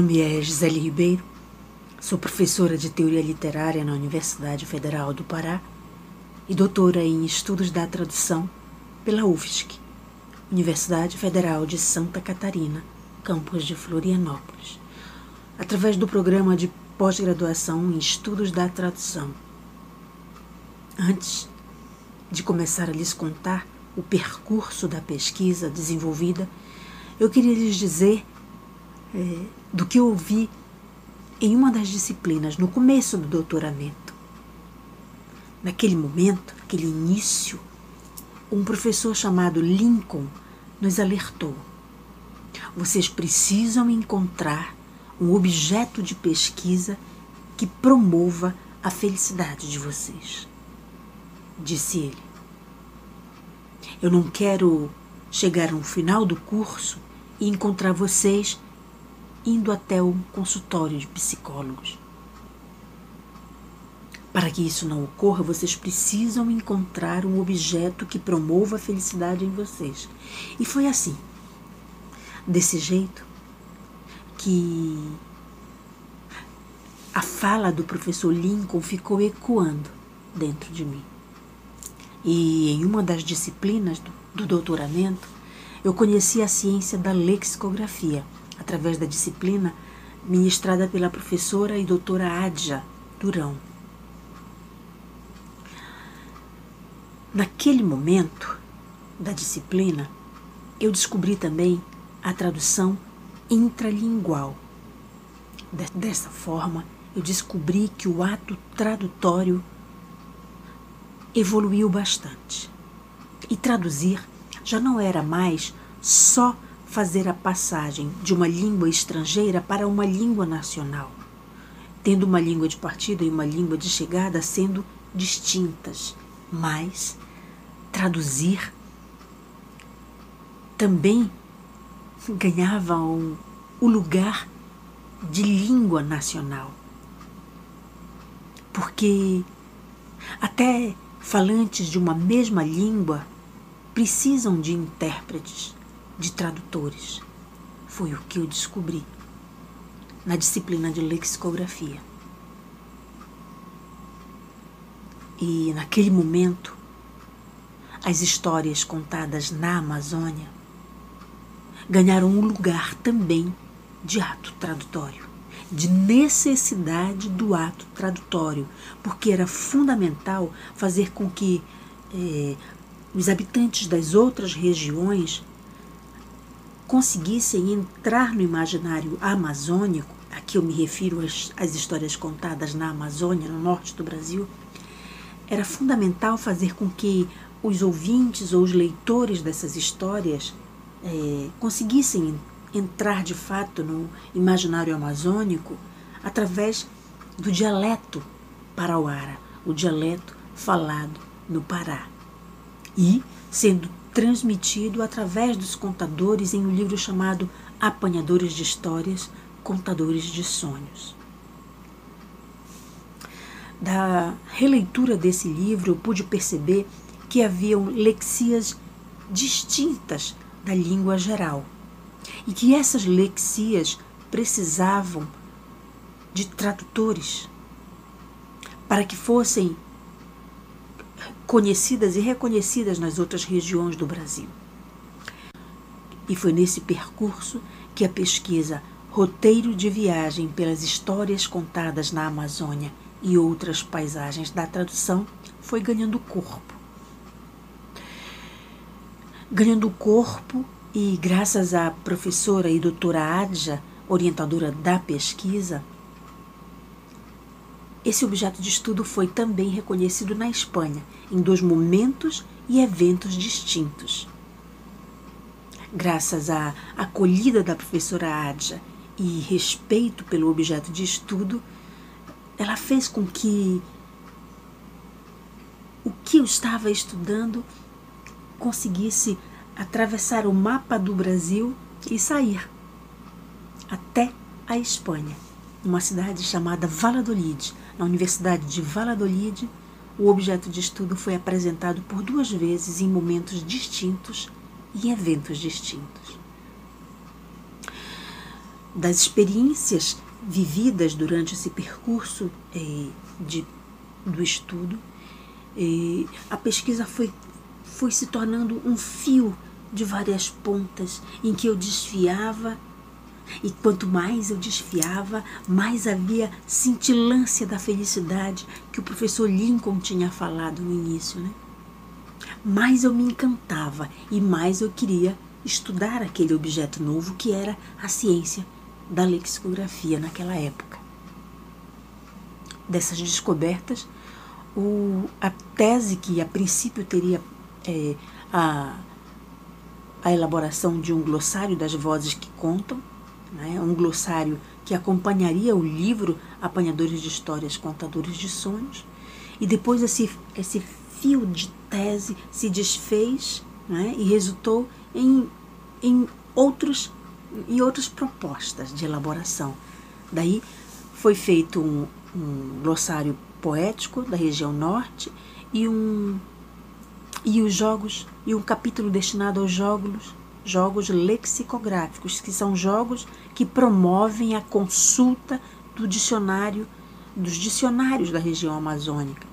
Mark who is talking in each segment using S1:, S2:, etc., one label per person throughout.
S1: nome é Gisele Ribeiro, sou professora de Teoria Literária na Universidade Federal do Pará e doutora em Estudos da Tradução pela UFSC, Universidade Federal de Santa Catarina, campus de Florianópolis, através do programa de pós-graduação em Estudos da Tradução. Antes de começar a lhes contar o percurso da pesquisa desenvolvida, eu queria lhes dizer é, do que ouvi em uma das disciplinas, no começo do doutoramento. Naquele momento, aquele início, um professor chamado Lincoln nos alertou. Vocês precisam encontrar um objeto de pesquisa que promova a felicidade de vocês. Disse ele. Eu não quero chegar no final do curso e encontrar vocês indo até um consultório de psicólogos. Para que isso não ocorra, vocês precisam encontrar um objeto que promova a felicidade em vocês. E foi assim, desse jeito, que a fala do professor Lincoln ficou ecoando dentro de mim. E em uma das disciplinas do, do doutoramento, eu conheci a ciência da lexicografia através da disciplina ministrada pela professora e doutora Adja Durão. Naquele momento da disciplina, eu descobri também a tradução intralingual. Dessa forma, eu descobri que o ato tradutório evoluiu bastante. E traduzir já não era mais só fazer a passagem de uma língua estrangeira para uma língua nacional, tendo uma língua de partida e uma língua de chegada sendo distintas, mas traduzir também ganhava um, o lugar de língua nacional. Porque até falantes de uma mesma língua precisam de intérpretes de tradutores. Foi o que eu descobri na disciplina de lexicografia. E naquele momento, as histórias contadas na Amazônia ganharam um lugar também de ato tradutório, de necessidade do ato tradutório, porque era fundamental fazer com que eh, os habitantes das outras regiões conseguissem entrar no imaginário amazônico, aqui eu me refiro às, às histórias contadas na Amazônia, no norte do Brasil, era fundamental fazer com que os ouvintes ou os leitores dessas histórias é, conseguissem entrar de fato no imaginário amazônico através do dialeto parauara, o dialeto falado no Pará. E sendo transmitido através dos contadores em um livro chamado Apanhadores de Histórias, Contadores de Sonhos. Da releitura desse livro, eu pude perceber que haviam lexias distintas da língua geral e que essas lexias precisavam de tradutores para que fossem conhecidas e reconhecidas nas outras regiões do Brasil. E foi nesse percurso que a pesquisa Roteiro de Viagem pelas Histórias Contadas na Amazônia e Outras Paisagens da Tradução foi ganhando corpo. Ganhando corpo e graças à professora e doutora Adja, orientadora da pesquisa, esse objeto de estudo foi também reconhecido na Espanha, em dois momentos e eventos distintos. Graças à acolhida da professora Adja e respeito pelo objeto de estudo, ela fez com que o que eu estava estudando conseguisse atravessar o mapa do Brasil e sair até a Espanha, numa cidade chamada Valladolid, na Universidade de Valladolid, o objeto de estudo foi apresentado por duas vezes em momentos distintos e eventos distintos. das experiências vividas durante esse percurso eh, de, do estudo, eh, a pesquisa foi, foi se tornando um fio de várias pontas em que eu desfiava e quanto mais eu desfiava, mais havia cintilância da felicidade que o professor Lincoln tinha falado no início, né? Mais eu me encantava e mais eu queria estudar aquele objeto novo que era a ciência da lexicografia naquela época. Dessas descobertas, o, a tese que a princípio teria é, a, a elaboração de um glossário das vozes que contam, né, um glossário que acompanharia o livro Apanhadores de Histórias, Contadores de Sonhos, e depois esse, esse fio de tese se desfez né, e resultou em, em, outros, em outras propostas de elaboração. Daí foi feito um, um glossário poético da região norte e um e os jogos e um capítulo destinado aos jogos jogos lexicográficos, que são jogos que promovem a consulta do dicionário dos dicionários da região amazônica.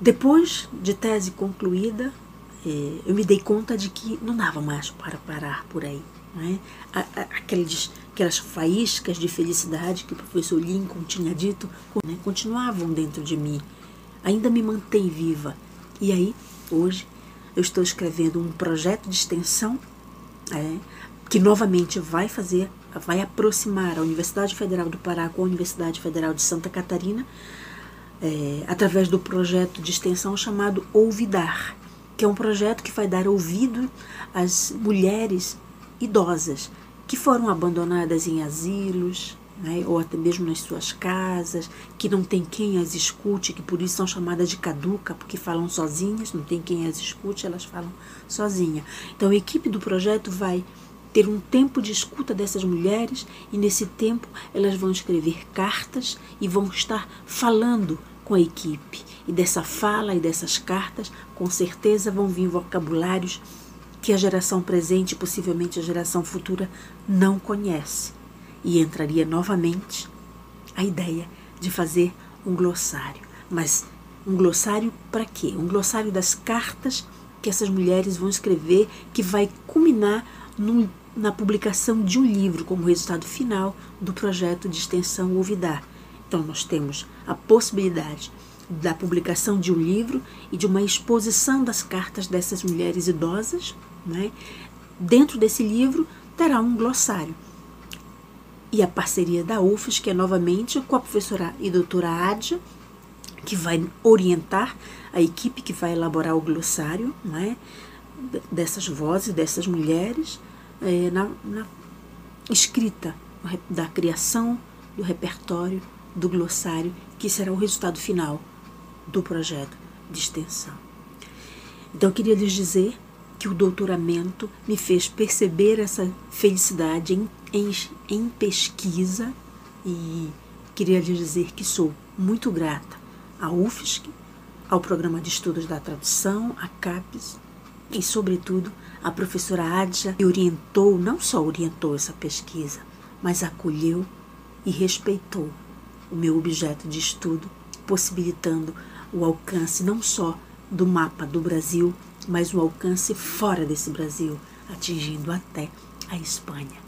S1: Depois de tese concluída, eh, eu me dei conta de que não dava mais para parar por aí. Né? Aqueles, aquelas faíscas de felicidade que o professor Lincoln tinha dito né, continuavam dentro de mim, ainda me mantém viva. E aí, hoje, eu estou escrevendo um projeto de extensão é, que novamente vai fazer, vai aproximar a Universidade Federal do Pará com a Universidade Federal de Santa Catarina, é, através do projeto de extensão chamado Ouvidar, que é um projeto que vai dar ouvido às mulheres idosas que foram abandonadas em asilos, né, ou até mesmo nas suas casas, que não tem quem as escute, que por isso são chamadas de caduca, porque falam sozinhas, não tem quem as escute, elas falam sozinha. Então a equipe do projeto vai ter um tempo de escuta dessas mulheres e nesse tempo elas vão escrever cartas e vão estar falando com a equipe. E dessa fala e dessas cartas, com certeza vão vir vocabulários que a geração presente possivelmente a geração futura não conhece e entraria novamente a ideia de fazer um glossário. Mas um glossário para quê? Um glossário das cartas que essas mulheres vão escrever, que vai culminar na publicação de um livro como resultado final do projeto de extensão Ouvidar. Então, nós temos a possibilidade da publicação de um livro e de uma exposição das cartas dessas mulheres idosas. Né? Dentro desse livro terá um glossário e a parceria da UFES, que é novamente com a professora e doutora Adja, que vai orientar a equipe que vai elaborar o glossário não é? dessas vozes, dessas mulheres, é, na, na escrita da criação do repertório do glossário, que será o resultado final do projeto de extensão. Então, eu queria lhes dizer que o doutoramento me fez perceber essa felicidade em, em, em pesquisa e queria lhe dizer que sou muito grata à UFSC, ao Programa de Estudos da Tradução, à CAPES e, sobretudo, à professora Adja, que orientou, não só orientou essa pesquisa, mas acolheu e respeitou o meu objeto de estudo, possibilitando o alcance não só do mapa do Brasil, mas um alcance fora desse Brasil, atingindo até a Espanha.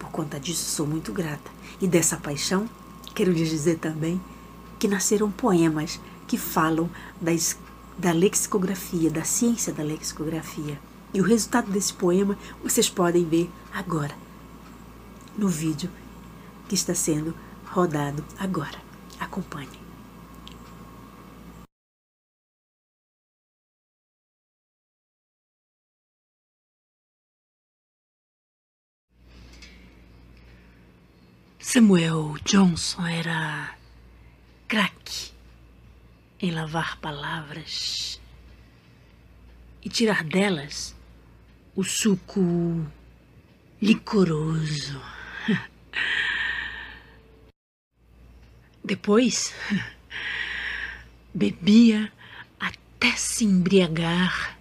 S1: Por conta disso, sou muito grata. E dessa paixão, quero lhes dizer também que nasceram poemas que falam das, da lexicografia, da ciência da lexicografia. E o resultado desse poema vocês podem ver agora, no vídeo que está sendo rodado agora. Acompanhe. Samuel Johnson era craque em lavar palavras e tirar delas o suco licoroso. Depois, bebia até se embriagar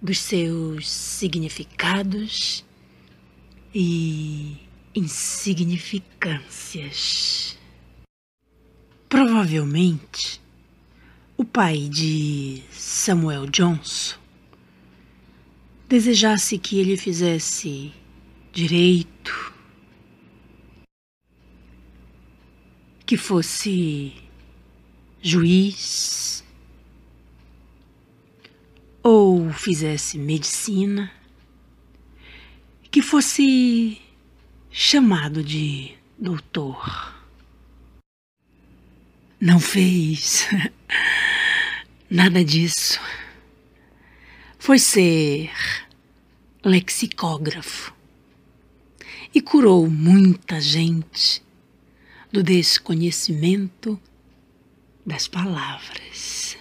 S1: dos seus significados e insignificâncias. Provavelmente, o pai de Samuel Johnson desejasse que ele fizesse direito, que fosse juiz ou fizesse medicina, que fosse chamado de doutor. Não fez nada disso. Foi ser lexicógrafo e curou muita gente do desconhecimento das palavras.